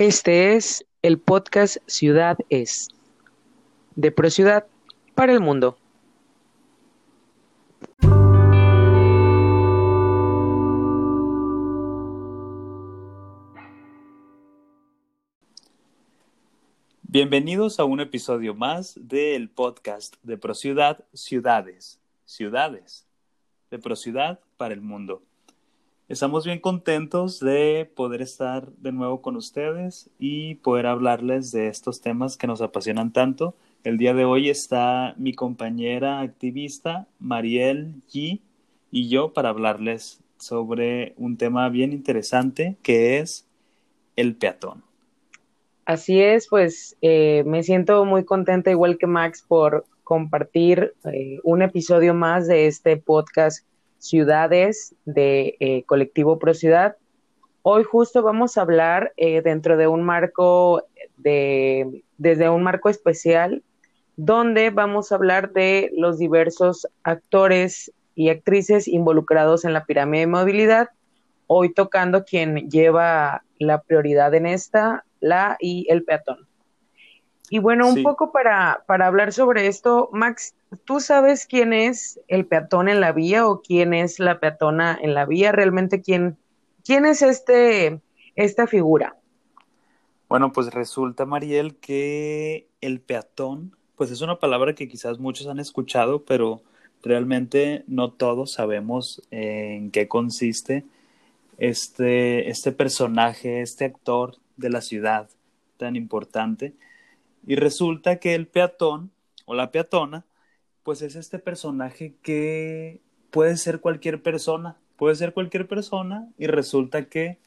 Este es el podcast Ciudad Es, de ProCiudad para el mundo. Bienvenidos a un episodio más del podcast de ProCiudad Ciudades, Ciudades, de ProCiudad para el mundo. Estamos bien contentos de poder estar de nuevo con ustedes y poder hablarles de estos temas que nos apasionan tanto. El día de hoy está mi compañera activista Mariel G y yo para hablarles sobre un tema bien interesante que es el peatón. Así es, pues eh, me siento muy contenta igual que Max por compartir eh, un episodio más de este podcast ciudades de eh, Colectivo Pro Ciudad. Hoy justo vamos a hablar eh, dentro de un marco de, desde un marco especial, donde vamos a hablar de los diversos actores y actrices involucrados en la pirámide de movilidad. Hoy tocando quien lleva la prioridad en esta, la y el peatón. Y bueno, un poco para, para hablar sobre esto, Max, ¿tú sabes quién es el peatón en la vía o quién es la peatona en la vía? ¿Realmente quién, quién es este, esta figura? Bueno, pues resulta, Mariel, que el peatón, pues es una palabra que quizás muchos han escuchado, pero realmente no todos sabemos en qué consiste este, este personaje, este actor de la ciudad tan importante. Y resulta que el peatón o la peatona, pues es este personaje que puede ser cualquier persona, puede ser cualquier persona y resulta que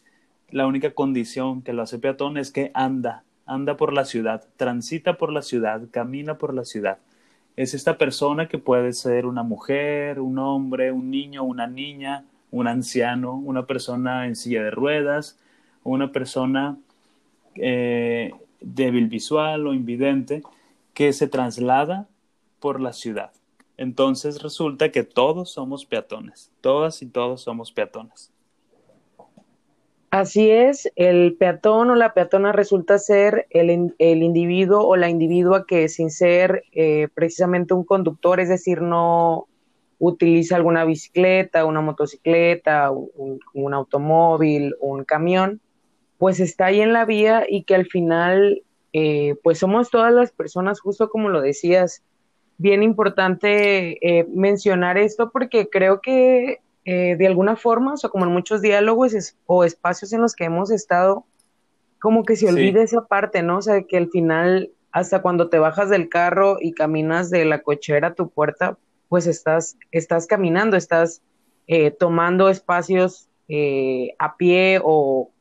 la única condición que lo hace peatón es que anda, anda por la ciudad, transita por la ciudad, camina por la ciudad. Es esta persona que puede ser una mujer, un hombre, un niño, una niña, un anciano, una persona en silla de ruedas, una persona eh, débil visual o invidente que se traslada por la ciudad. Entonces resulta que todos somos peatones, todas y todos somos peatones. Así es, el peatón o la peatona resulta ser el, el individuo o la individua que sin ser eh, precisamente un conductor, es decir, no utiliza alguna bicicleta, una motocicleta, un, automóvil, un camión, pues está ahí en la vía y que al final, eh, pues somos todas las personas, justo como lo decías, bien importante eh, mencionar esto porque creo que eh, de alguna forma, o sea, como en muchos diálogos o espacios en los que hemos estado, como que se olvida esa parte, ¿no? O sea, que al final, hasta cuando te bajas del carro y caminas de la cochera a tu puerta, pues estás, estás caminando, estás tomando espacios a pie o,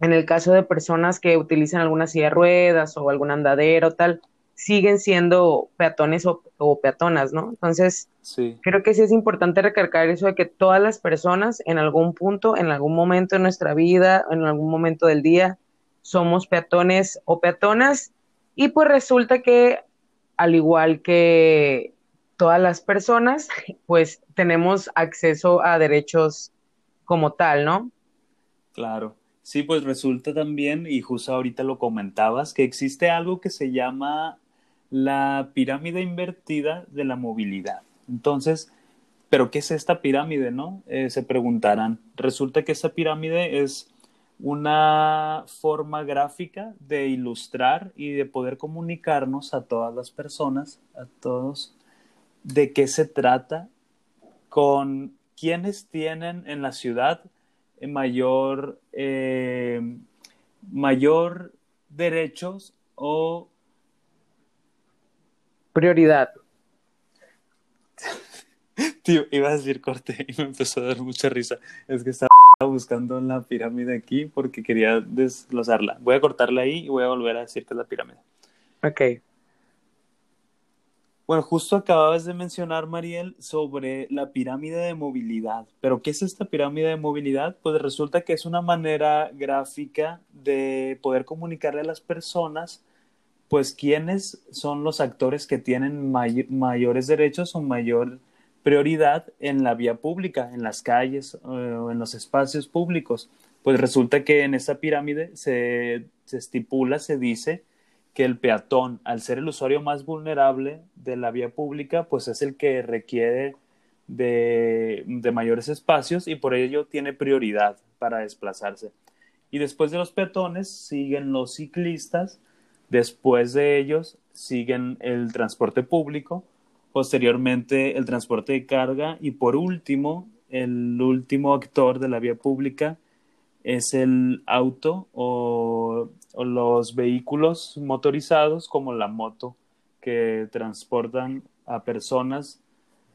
en el caso de personas que utilizan alguna silla de ruedas o algún andadero o tal, siguen siendo peatones o, peatonas, ¿no? Entonces, creo que sí es importante recalcar eso de que todas las personas en algún punto, en algún momento de nuestra vida, en algún momento del día, somos peatones o peatonas y pues resulta que al igual que todas las personas, pues tenemos acceso a derechos como tal, ¿no? Claro. Sí, pues resulta también, y justo ahorita lo comentabas, que existe algo que se llama la pirámide invertida de la movilidad. Entonces, ¿pero qué es esta pirámide, no? Eh, se preguntarán. Resulta que esta pirámide es una forma gráfica de ilustrar y de poder comunicarnos a todas las personas, a todos, de qué se trata, con quienes tienen en la ciudad mayor, eh, mayor derechos o prioridad. Tío, iba a decir corte y me empezó a dar mucha risa. Es que estaba buscando la pirámide aquí porque quería desglosarla. Voy a cortarla ahí y voy a volver a decir que es la pirámide. Ok. Bueno, justo acababas de mencionar, Mariel, sobre la pirámide de movilidad. Pero, ¿qué es esta pirámide de movilidad? Pues resulta que es una manera gráfica de poder comunicarle a las personas, pues, quiénes son los actores que tienen mayores derechos o mayor prioridad en la vía pública, en las calles eh, o en los espacios públicos. pues resulta que en esa pirámide se, estipula, se dice que el peatón, al ser el usuario más vulnerable de la vía pública, pues es el que requiere de, mayores espacios y por ello tiene prioridad para desplazarse. Y después de los peatones siguen los ciclistas, después de ellos siguen el transporte público, posteriormente el transporte de carga y por último, el último actor de la vía pública es el auto o, los vehículos motorizados como la moto que transportan a personas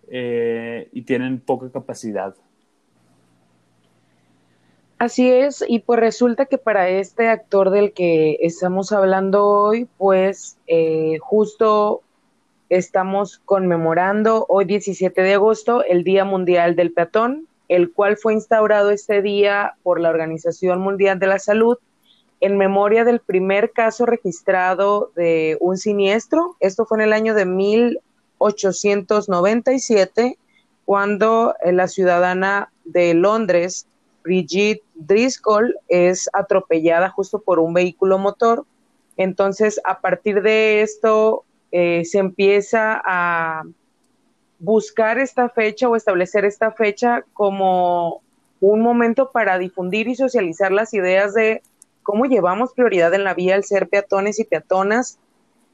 eh, y tienen poca capacidad. Así es, y pues resulta que para este actor del que estamos hablando hoy, pues eh, justo estamos conmemorando hoy 17 de agosto el Día Mundial del Peatón, el cual fue instaurado este día por la Organización Mundial de la Salud en memoria del primer caso registrado de un siniestro. Esto fue en el año de 1897, cuando eh, la ciudadana de Londres, Brigitte Driscoll, es atropellada justo por un vehículo motor. Entonces, a partir de esto, eh, se empieza a buscar esta fecha o establecer esta fecha como un momento para difundir y socializar las ideas de cómo llevamos prioridad en la vía al ser peatones y peatonas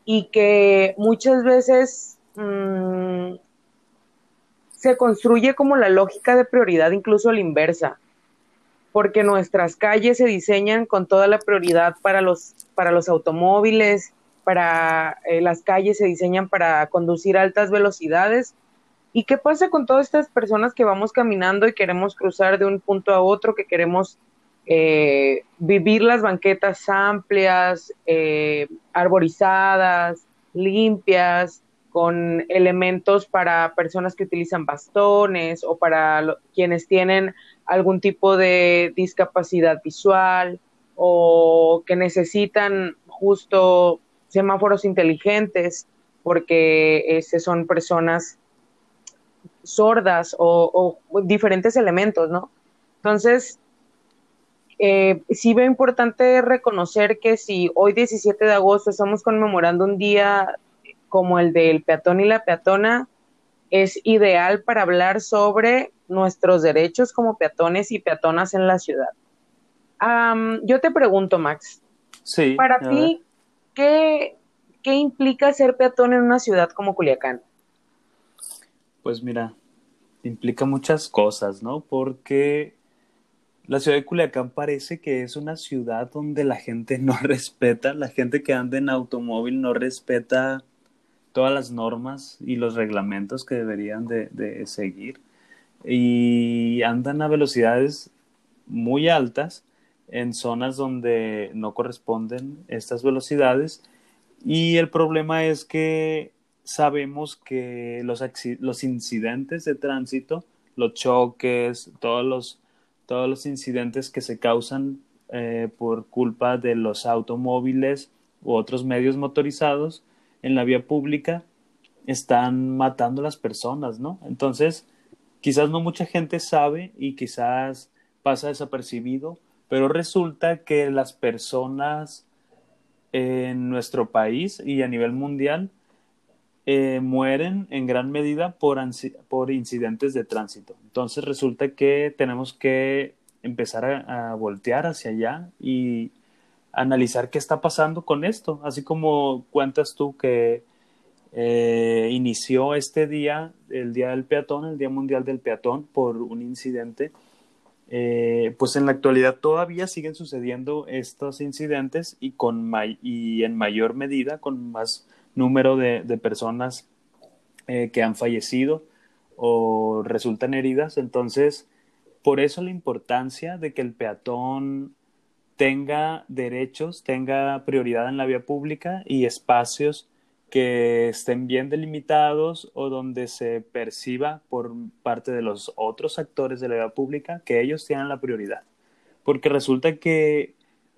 y que muchas veces mmm, se construye como la lógica de prioridad incluso la inversa, porque nuestras calles se diseñan con toda la prioridad para los, para los automóviles, para eh, las calles se diseñan para conducir a altas velocidades. ¿Y qué pasa con todas estas personas que vamos caminando y queremos cruzar de un punto a otro, que queremos eh, vivir las banquetas amplias, eh, arborizadas, limpias, con elementos para personas que utilizan bastones o para lo, quienes tienen algún tipo de discapacidad visual o que necesitan justo semáforos inteligentes porque este, son personas sordas o, diferentes elementos, ¿no? Entonces, eh, sí veo importante reconocer que si hoy 17 de agosto estamos conmemorando un día como el del peatón y la peatona, es ideal para hablar sobre nuestros derechos como peatones y peatonas en la ciudad. Um, yo te pregunto, Max, sí, para ti, ¿qué, ¿qué implica ser peatón en una ciudad como Culiacán? Pues mira, implica muchas cosas, ¿no? Porque la ciudad de Culiacán parece que es una ciudad donde la gente no respeta, la gente que anda en automóvil no respeta todas las normas y los reglamentos que deberían de, de seguir y andan a velocidades muy altas en zonas donde no corresponden estas velocidades y el problema es que sabemos que los, los incidentes de tránsito, los choques, todos los todos los incidentes que se causan eh, por culpa de los automóviles u otros medios motorizados en la vía pública están matando a las personas, ¿no? Entonces, quizás no mucha gente sabe y quizás pasa desapercibido, pero resulta que las personas en nuestro país y a nivel mundial eh, mueren en gran medida por, por incidentes de tránsito. Entonces resulta que tenemos que empezar a, a, voltear hacia allá y analizar qué está pasando con esto, así como cuentas tú que eh, inició este día, el Día del Peatón, el Día Mundial del Peatón, por un incidente. Eh, pues en la actualidad todavía siguen sucediendo estos incidentes y, con y en mayor medida con más número de, de personas eh, que han fallecido o resultan heridas. Entonces, por eso la importancia de que el peatón tenga derechos, tenga prioridad en la vía pública y espacios que estén bien delimitados o donde se perciba por parte de los otros actores de la vía pública que ellos tienen la prioridad. Porque resulta que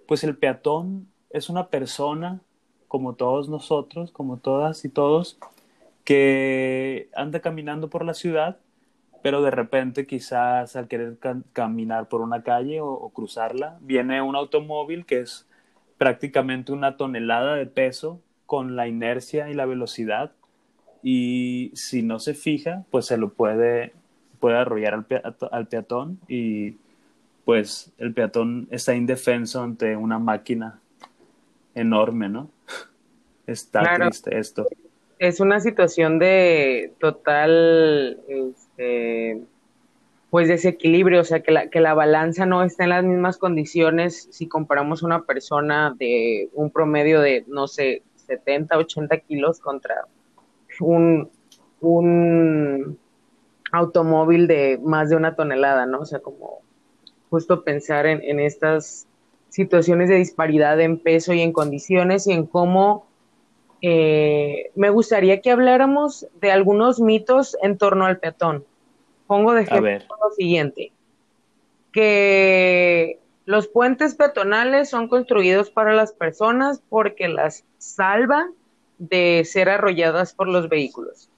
pues el peatón es una persona como todos nosotros, como todas y todos, que anda caminando por la ciudad pero de repente quizás al querer caminar por una calle o, cruzarla, viene un automóvil que es prácticamente una tonelada de peso con la inercia y la velocidad y si no se fija, pues se lo puede, puede arrollar al, al peatón y pues el peatón está indefenso ante una máquina enorme, ¿no? Está triste esto. Es una situación de total, este, pues desequilibrio, o sea, que la, que la balanza no está en las mismas condiciones si comparamos una persona de un promedio de, no sé, 70, 80 kilos contra un, un automóvil de más de una tonelada, ¿no? O sea, como justo pensar en, en estas situaciones de disparidad en peso y en condiciones y en cómo eh, me gustaría que habláramos de algunos mitos en torno al peatón. Pongo de ejemplo lo siguiente, que los puentes peatonales son construidos para las personas porque las salva de ser arrolladas por los vehículos.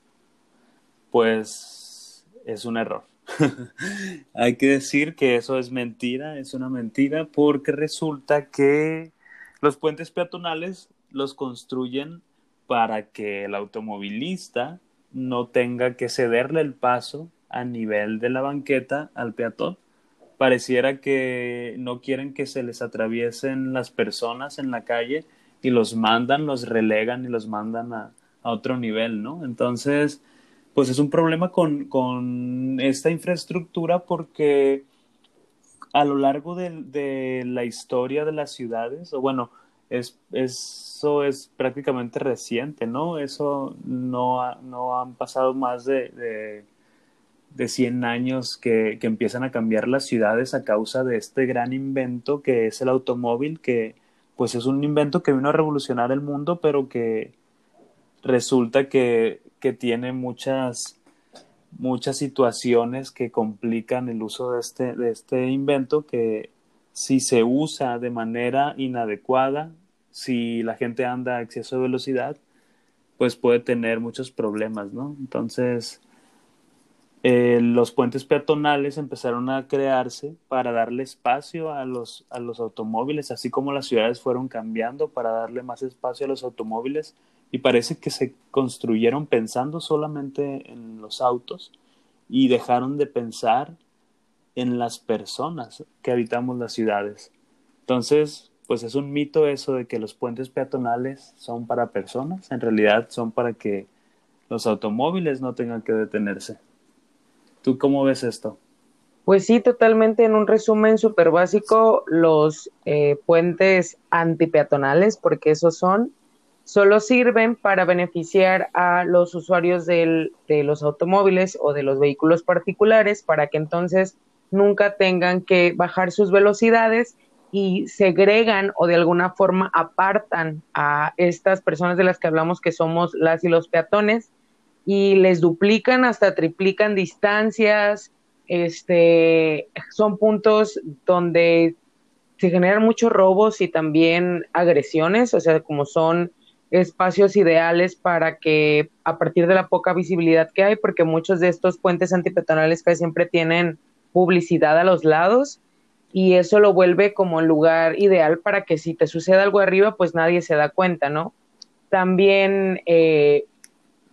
Pues es un error. Hay que decir que eso es mentira, es una mentira, porque resulta que los puentes peatonales los construyen para que el automovilista no tenga que cederle el paso a nivel de la banqueta al peatón. Pareciera que no quieren que se les atraviesen las personas en la calle y los mandan, los relegan y los mandan a, a otro nivel, ¿no? Entonces, pues es un problema con, con esta infraestructura porque a lo largo de, de, la historia de las ciudades, o bueno, es, eso es prácticamente reciente, ¿no? Eso no, no han pasado más de, de, de 100 años que, que, empiezan a cambiar las ciudades a causa de este gran invento que es el automóvil, que pues es un invento que vino a revolucionar el mundo, pero que resulta que que tiene muchas, muchas situaciones que complican el uso de este, de este invento que si se usa de manera inadecuada, si la gente anda a exceso de velocidad, pues puede tener muchos problemas, ¿no? Entonces, eh, los puentes peatonales empezaron a crearse para darle espacio a los, a los automóviles, así como las ciudades fueron cambiando para darle más espacio a los automóviles y parece que se construyeron pensando solamente en los autos y dejaron de pensar en las personas que habitamos las ciudades. Entonces, pues es un mito eso de que los puentes peatonales son para personas, en realidad son para que los automóviles no tengan que detenerse. ¿Tú cómo ves esto? Pues sí, totalmente. En un resumen súper básico, los eh, puentes antipeatonales, porque esos son, solo sirven para beneficiar a los usuarios del, de los automóviles o de los vehículos particulares para que entonces nunca tengan que bajar sus velocidades y segregan o de alguna forma apartan a estas personas de las que hablamos que somos las y los peatones y les duplican hasta triplican distancias, este, son puntos donde se generan muchos robos y también agresiones, o sea, como son espacios ideales para que a partir de la poca visibilidad que hay, porque muchos de estos puentes antipeatonales casi siempre tienen publicidad a los lados y eso lo vuelve como el lugar ideal para que si te sucede algo arriba, pues nadie se da cuenta, ¿no? También eh,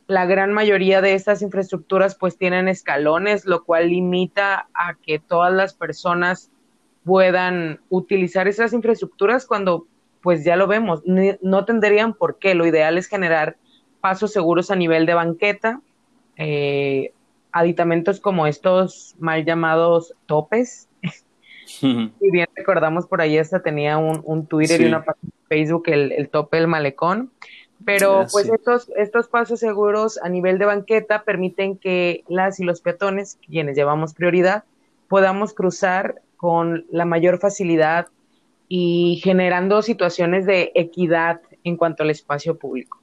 la gran mayoría de estas infraestructuras pues tienen escalones, lo cual limita a que todas las personas puedan utilizar esas infraestructuras cuando pues ya lo vemos, no tendrían por qué. Lo ideal es generar pasos seguros a nivel de banqueta, eh, aditamentos como estos mal llamados topes. y bien recordamos por ahí hasta tenía un, Twitter y una página de Facebook, el, el tope del malecón. Pero pues estos, estos pasos seguros a nivel de banqueta permiten que las y los peatones, quienes llevamos prioridad, podamos cruzar con la mayor facilidad y generando situaciones de equidad en cuanto al espacio público.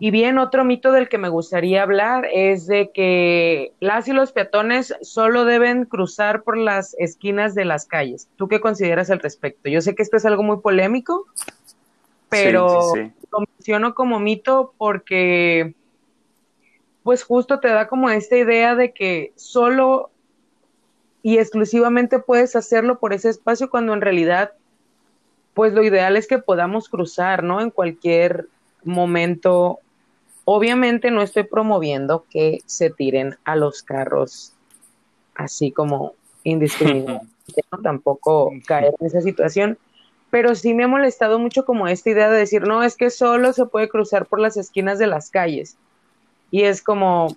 Y bien, otro mito del que me gustaría hablar es de que las y los peatones solo deben cruzar por las esquinas de las calles. ¿Tú qué consideras al respecto? Yo sé que esto es algo muy polémico, pero lo menciono como mito porque pues justo te da como esta idea de que solo y exclusivamente puedes hacerlo por ese espacio cuando en realidad, pues lo ideal es que podamos cruzar, ¿no? En cualquier momento. Obviamente no estoy promoviendo que se tiren a los carros así como indiscriminadamente, ¿no? tampoco caer en esa situación, pero sí me ha molestado mucho como esta idea de decir, no, es que solo se puede cruzar por las esquinas de las calles. Y es como,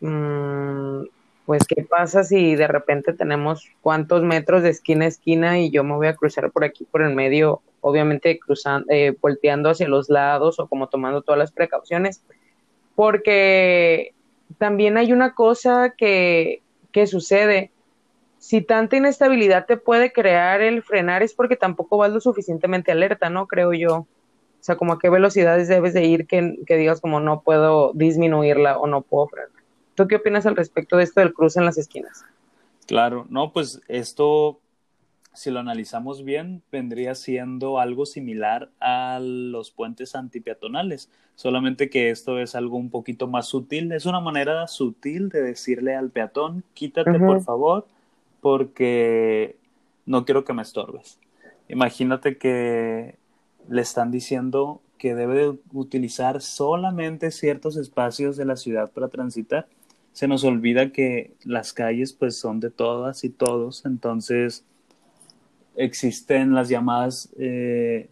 mmm, pues, ¿qué pasa si de repente tenemos cuántos metros de esquina a esquina y yo me voy a cruzar por aquí, por el medio, obviamente cruzando, eh, volteando hacia los lados o como tomando todas las precauciones? Porque también hay una cosa que, que sucede. Si tanta inestabilidad te puede crear el frenar es porque tampoco vas lo suficientemente alerta, ¿no? Creo yo. O sea, como a qué velocidades debes de ir que, que digas como no puedo disminuirla o no puedo frenar. ¿Tú qué opinas al respecto de esto del cruce en las esquinas? Claro, no, pues esto, si lo analizamos bien, vendría siendo algo similar a los puentes antipeatonales, solamente que esto es algo un poquito más sutil, es una manera sutil de decirle al peatón, quítate por favor, porque no quiero que me estorbes. Imagínate que le están diciendo que debe utilizar solamente ciertos espacios de la ciudad para transitar se nos olvida que las calles pues son de todas y todos, entonces existen las llamadas eh,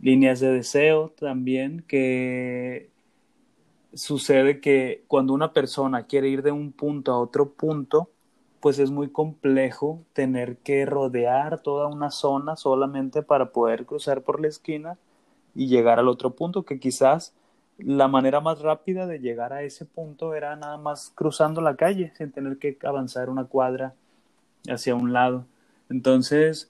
líneas de deseo también que sucede que cuando una persona quiere ir de un punto a otro punto, pues es muy complejo tener que rodear toda una zona solamente para poder cruzar por la esquina y llegar al otro punto que quizás la manera más rápida de llegar a ese punto era nada más cruzando la calle sin tener que avanzar una cuadra hacia un lado. Entonces,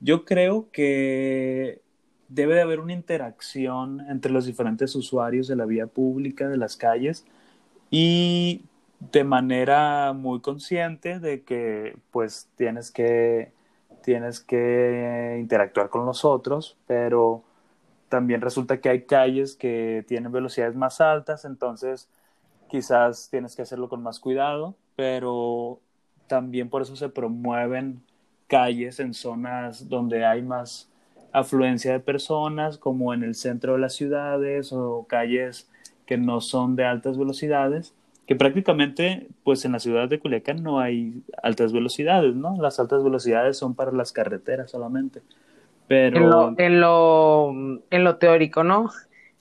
yo creo que debe de haber una interacción entre los diferentes usuarios de la vía pública, de las calles, y de manera muy consciente de que pues tienes que tienes que interactuar con los otros, pero también resulta que hay calles que tienen velocidades más altas, entonces quizás tienes que hacerlo con más cuidado, pero también por eso se promueven calles en zonas donde hay más afluencia de personas, como en el centro de las ciudades o calles que no son de altas velocidades, que prácticamente pues en la ciudad de Culiacán no hay altas velocidades, ¿no? Las altas velocidades son para las carreteras solamente. Pero... En lo, en lo, en lo teórico, ¿no?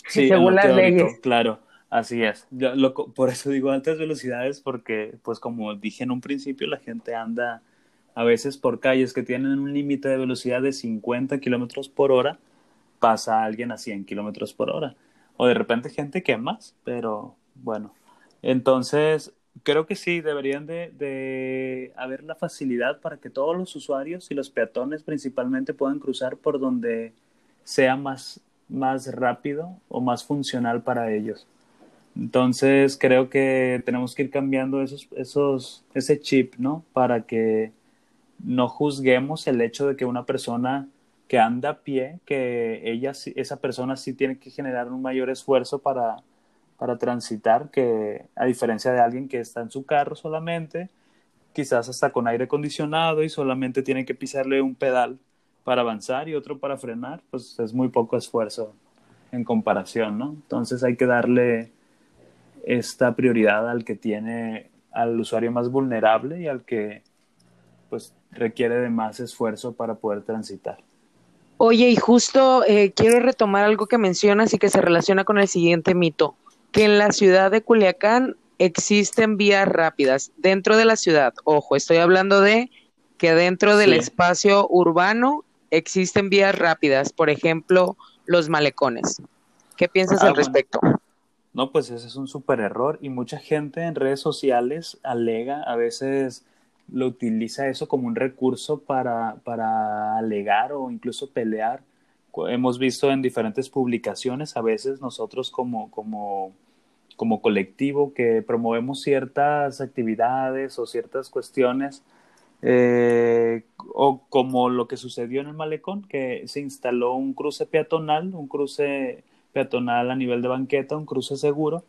Sí, según las leyes. Claro, así es. Yo, por eso digo altas velocidades, porque, pues como dije en un principio, la gente anda a veces por calles que tienen un límite de velocidad de 50 kilómetros por hora, pasa alguien a 100 kilómetros por hora. O de repente gente que más, pero bueno. Entonces, creo que sí, deberían de, haber la facilidad para que todos los usuarios y los peatones principalmente puedan cruzar por donde sea más, más rápido o más funcional para ellos. Entonces creo que tenemos que ir cambiando esos, esos, ese chip, ¿no? Para que no juzguemos el hecho de que una persona que anda a pie, que ella, esa persona sí tiene que generar un mayor esfuerzo para, para transitar, que a diferencia de alguien que está en su carro solamente, quizás hasta con aire acondicionado y solamente tiene que pisarle un pedal para avanzar y otro para frenar, pues es muy poco esfuerzo en comparación, ¿no? Entonces hay que darle esta prioridad al que tiene al usuario más vulnerable y al que pues requiere de más esfuerzo para poder transitar. Oye, y justo eh, quiero retomar algo que mencionas y que se relaciona con el siguiente mito que en la ciudad de Culiacán existen vías rápidas dentro de la ciudad. Ojo, estoy hablando de que dentro del espacio urbano existen vías rápidas, por ejemplo, los malecones. ¿Qué piensas al ah, respecto? No, pues ese es un súper error y mucha gente en redes sociales alega, a veces lo utiliza eso como un recurso para, para alegar o incluso pelear. Hemos visto en diferentes publicaciones, a veces nosotros como, como como colectivo que promovemos ciertas actividades o ciertas cuestiones, eh, o como lo que sucedió en el malecón, que se instaló un cruce peatonal, un cruce peatonal a nivel de banqueta, un cruce seguro,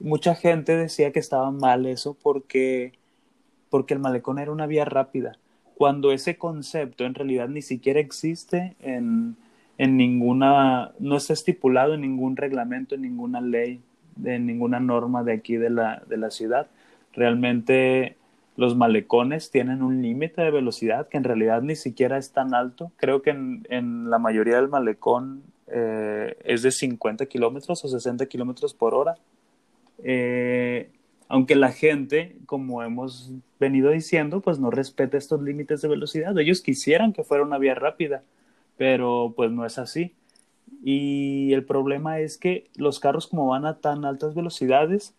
mucha gente decía que estaba mal eso porque, porque el malecón era una vía rápida, cuando ese concepto en realidad ni siquiera existe en, en ninguna, no está estipulado en ningún reglamento, en ninguna ley, en ninguna norma de aquí de la, de la ciudad. Realmente los malecones tienen un límite de velocidad que en realidad ni siquiera es tan alto. Creo que en, en la mayoría del malecón eh, es de 50 kilómetros o 60 kilómetros por hora. Eh, aunque la gente, como hemos venido diciendo, pues no respeta estos límites de velocidad. Ellos quisieran que fuera una vía rápida, pero pues no es así. Y el problema es que los carros como van a tan altas velocidades,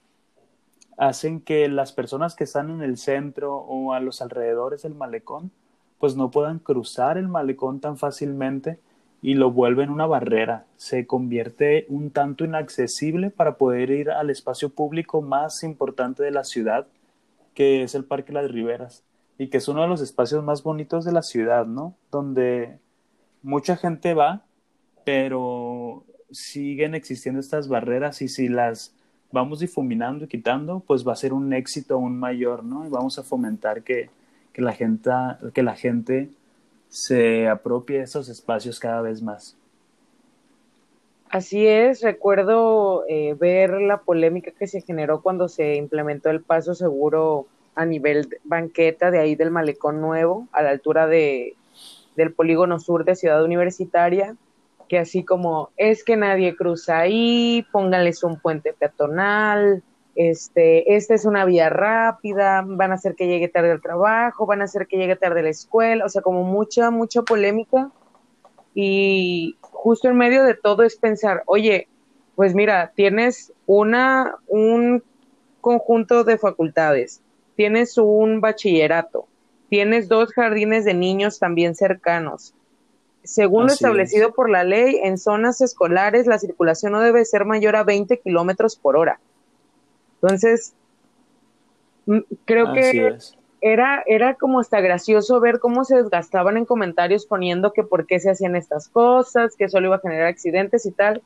hacen que las personas que están en el centro o a los alrededores del malecón, pues no puedan cruzar el malecón tan fácilmente y lo vuelven una barrera. Se convierte un tanto inaccesible para poder ir al espacio público más importante de la ciudad, que es el Parque Las Riberas, y que es uno de los espacios más bonitos de la ciudad, ¿no? Donde mucha gente va, pero siguen existiendo estas barreras y si las vamos difuminando y quitando, pues va a ser un éxito aún mayor, ¿no? Y vamos a fomentar que, que la gente, que la gente se apropie de esos espacios cada vez más. Así es, recuerdo eh, ver la polémica que se generó cuando se implementó el paso seguro a nivel banqueta de ahí del malecón nuevo, a la altura de, del polígono sur de Ciudad Universitaria, que así como es que nadie cruza ahí, pónganles un puente peatonal, este, esta es una vía rápida, van a hacer que llegue tarde al trabajo, van a hacer que llegue tarde a la escuela, o sea, como mucha, mucha polémica. Y justo en medio de todo es pensar, oye, pues mira, tienes una, un conjunto de facultades, tienes un bachillerato, tienes dos jardines de niños también cercanos. Según lo establecido por la ley, en zonas escolares la circulación no debe ser mayor a 20 kilómetros por hora. Entonces, creo que era, era como hasta gracioso ver cómo se desgastaban en comentarios poniendo que por qué se hacían estas cosas, que solo iba a generar accidentes y tal,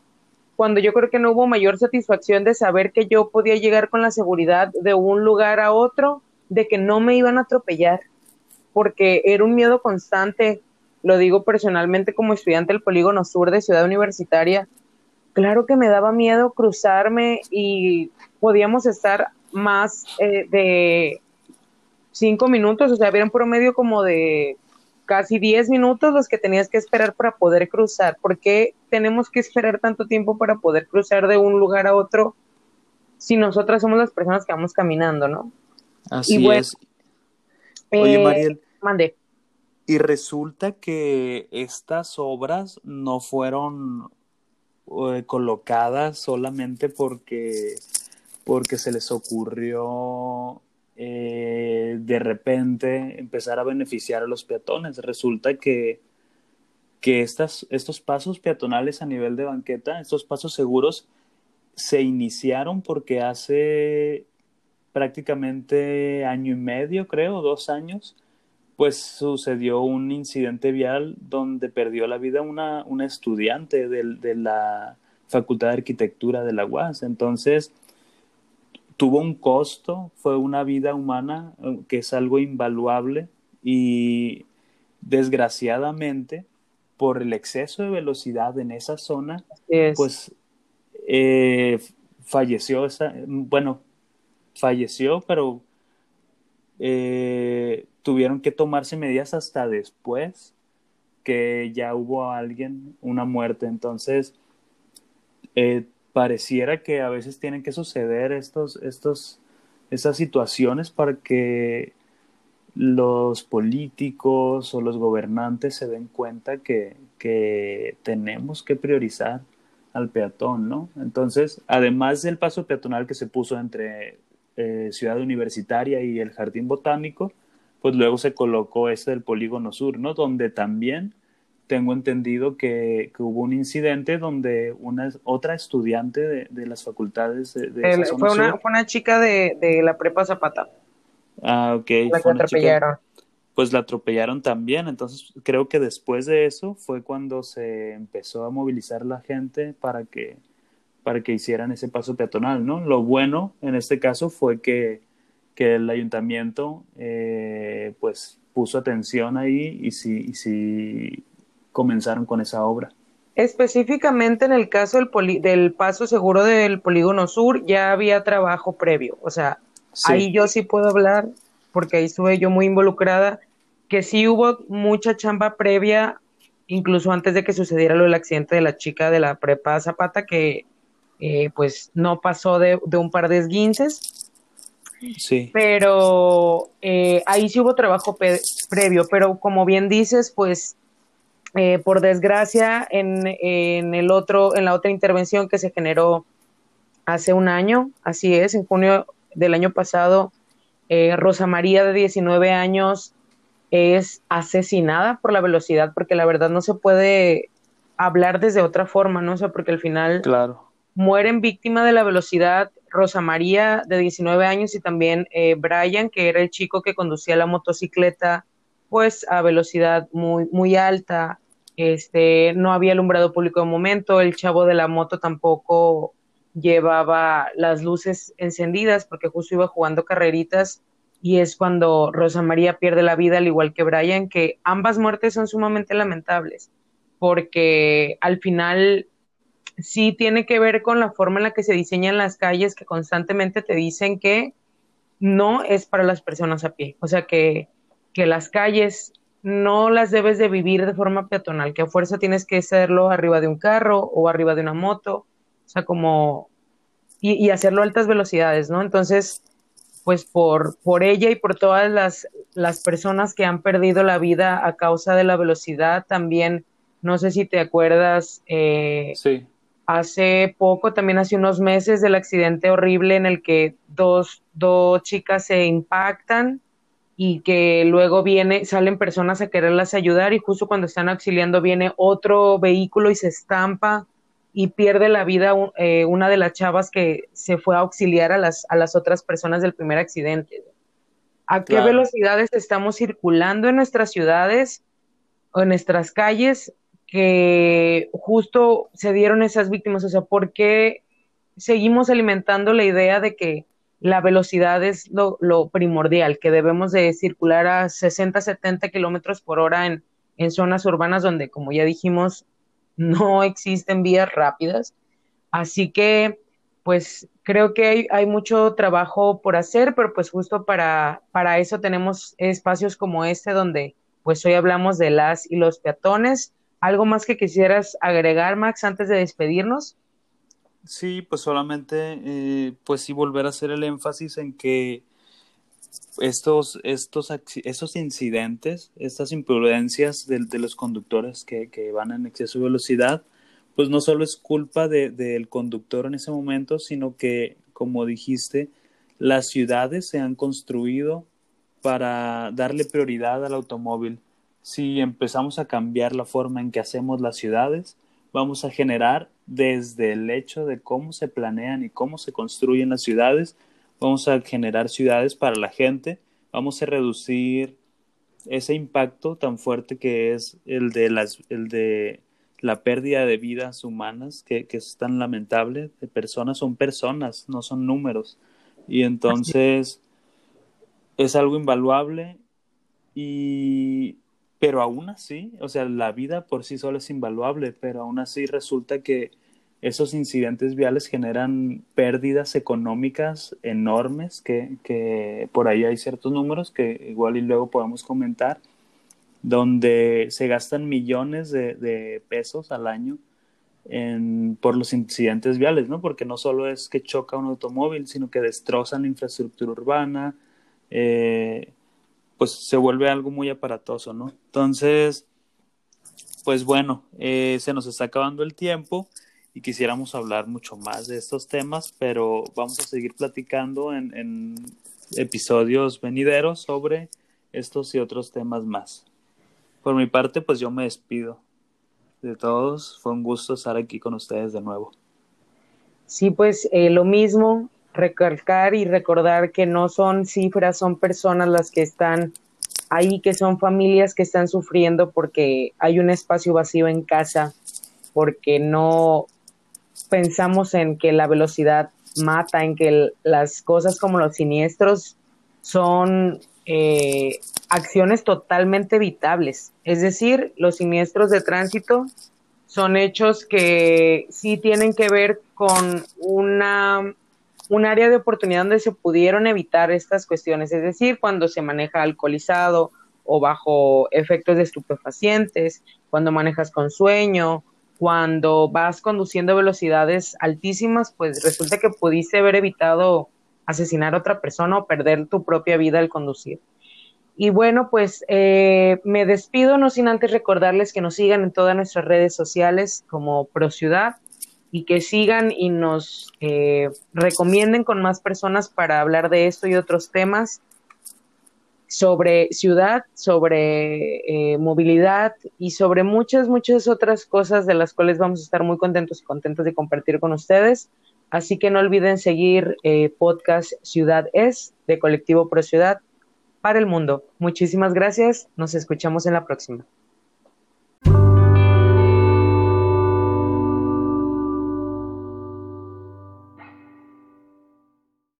cuando yo creo que no hubo mayor satisfacción de saber que yo podía llegar con la seguridad de un lugar a otro, de que no me iban a atropellar, porque era un miedo constante, lo digo personalmente como estudiante del Polígono Sur de Ciudad Universitaria, claro que me daba miedo cruzarme y podíamos estar más eh, de cinco minutos, o sea, había un promedio como de casi diez minutos los que tenías que esperar para poder cruzar. ¿Por qué tenemos que esperar tanto tiempo para poder cruzar de un lugar a otro si nosotras somos las personas que vamos caminando, no? Así es. Oye, eh, Mariel. Mande. Y resulta que estas obras no fueron eh, colocadas solamente porque porque se les ocurrió eh, de repente empezar a beneficiar a los peatones. Resulta que, que estas, estos pasos peatonales a nivel de banqueta, estos pasos seguros, se iniciaron porque hace prácticamente año y medio, creo, dos años, pues sucedió un incidente vial donde perdió la vida una, una estudiante de, de la Facultad de Arquitectura de la UAS. Entonces, tuvo un costo, fue una vida humana eh, que es algo invaluable y desgraciadamente por el exceso de velocidad en esa zona, pues eh, falleció, esa, bueno, falleció, pero eh, tuvieron que tomarse medidas hasta después que ya hubo alguien, una muerte. Entonces, pareciera que a veces tienen que suceder estos, estos, estas situaciones para que los políticos o los gobernantes se den cuenta que, que tenemos que priorizar al peatón, ¿no? Entonces, además del paso peatonal que se puso entre eh, Ciudad Universitaria y el Jardín Botánico, pues luego se colocó este del Polígono Sur, ¿no? Donde también tengo entendido que, hubo un incidente donde una otra estudiante de, las facultades de, fue, una, fue, una, chica de, la prepa Zapata. Ah, ok. La que atropellaron. pues la atropellaron también. Entonces creo que después de eso fue cuando se empezó a movilizar la gente para que para que hicieran ese paso peatonal, ¿no? Lo bueno en este caso fue que, que el ayuntamiento eh, pues puso atención ahí y sí, y sí comenzaron con esa obra. Específicamente en el caso del, del paso seguro del polígono sur ya había trabajo previo, o sea, ahí yo sí puedo hablar porque ahí estuve yo muy involucrada, que sí hubo mucha chamba previa, incluso antes de que sucediera lo del accidente de la chica de la prepa Zapata, que eh, pues no pasó de, un par de esguinces. Sí. Pero eh, ahí sí hubo trabajo previo, pero como bien dices, pues eh, por desgracia en, en, el otro, en la otra intervención que se generó hace un año, así es, en junio del año pasado, Rosa María de 19 años es asesinada por la velocidad, porque la verdad no se puede hablar desde otra forma, ¿no? O sea, porque al final claro mueren víctima de la velocidad Rosa María, de 19 años, y también eh, Brian, que era el chico que conducía la motocicleta, pues a velocidad muy, muy alta. Este, no había alumbrado público de momento, el chavo de la moto tampoco llevaba las luces encendidas porque justo iba jugando carreritas y es cuando Rosa María pierde la vida, al igual que Brian, que ambas muertes son sumamente lamentables, porque al final sí tiene que ver con la forma en la que se diseñan las calles que constantemente te dicen que no es para las personas a pie. O sea, que, que las calles no las debes de vivir de forma peatonal, que a fuerza tienes que hacerlo arriba de un carro o arriba de una moto, o sea, como, y, y hacerlo a altas velocidades, ¿no? Entonces, pues por, por ella y por todas las, las personas que han perdido la vida a causa de la velocidad, también, no sé si te acuerdas, eh, sí hace poco, también hace unos meses, del accidente horrible en el que dos, dos chicas se impactan y que luego viene, salen personas a quererlas ayudar y justo cuando están auxiliando viene otro vehículo y se estampa y pierde la vida eh, una de las chavas que se fue a auxiliar a las, a las otras personas del primer accidente. ¿A qué velocidades estamos circulando en nuestras ciudades o en nuestras calles? Que justo se dieron esas víctimas, o sea, ¿por qué seguimos alimentando la idea de que la velocidad es lo, primordial, que debemos de circular a 60, 70 kilómetros por hora en, en zonas urbanas donde, como ya dijimos, no existen vías rápidas. Así que, pues, creo que hay, hay, mucho trabajo por hacer, pero pues justo para, para eso tenemos espacios como este donde, pues, hoy hablamos de las y los peatones ¿Algo más que quisieras agregar, Max, antes de despedirnos? Sí, pues solamente, eh, pues sí, volver a hacer el énfasis en que estos, estos, estos incidentes, estas imprudencias de, de los conductores que, van en exceso de velocidad, pues no solo es culpa del de, conductor en ese momento, sino que, como dijiste, las ciudades se han construido para darle prioridad al automóvil si empezamos a cambiar la forma en que hacemos las ciudades, vamos a generar desde el hecho de cómo se planean y cómo se construyen las ciudades, vamos a generar ciudades para la gente, vamos a reducir ese impacto tan fuerte que es el de, las, el de la pérdida de vidas humanas, que, que es tan lamentable, de personas son personas, no son números. Y entonces es algo invaluable y pero aún así, o sea, la vida por sí sola es invaluable, pero aún así resulta que esos incidentes viales generan pérdidas económicas enormes, que, que por ahí hay ciertos números que igual y luego podemos comentar, donde se gastan millones de, pesos al año en, por los incidentes viales, ¿no? Porque no solo es que choca un automóvil, sino que destrozan la infraestructura urbana, eh, pues se vuelve algo muy aparatoso, ¿no? Entonces, pues bueno, eh, se nos está acabando el tiempo y quisiéramos hablar mucho más de estos temas, pero vamos a seguir platicando en, en episodios venideros sobre estos y otros temas más. Por mi parte, pues yo me despido de todos. Fue un gusto estar aquí con ustedes de nuevo. Sí, pues eh, lo mismo recalcar y recordar que no son cifras, son personas las que están ahí, que son familias que están sufriendo porque hay un espacio vacío en casa, porque no, pensamos en que la velocidad mata, en que las cosas como los siniestros son eh, acciones totalmente evitables. Es decir, los siniestros de tránsito son hechos que sí tienen que ver con una un área de oportunidad donde se pudieron evitar estas cuestiones, es decir, cuando se maneja alcoholizado o bajo efectos de estupefacientes, cuando manejas con sueño, cuando vas conduciendo velocidades altísimas, pues resulta que pudiste haber evitado asesinar a otra persona o perder tu propia vida al conducir. Y bueno, pues eh, me despido, no sin antes recordarles que nos sigan en todas nuestras redes sociales como ProCiudad y que sigan y nos eh, recomienden con más personas para hablar de esto y otros temas sobre ciudad, sobre eh, movilidad y sobre muchas, muchas otras cosas de las cuales vamos a estar muy contentos y contentos de compartir con ustedes. Así que no olviden seguir eh, podcast Ciudad Es de Colectivo Pro Ciudad para el Mundo. Muchísimas gracias. Nos escuchamos en la próxima.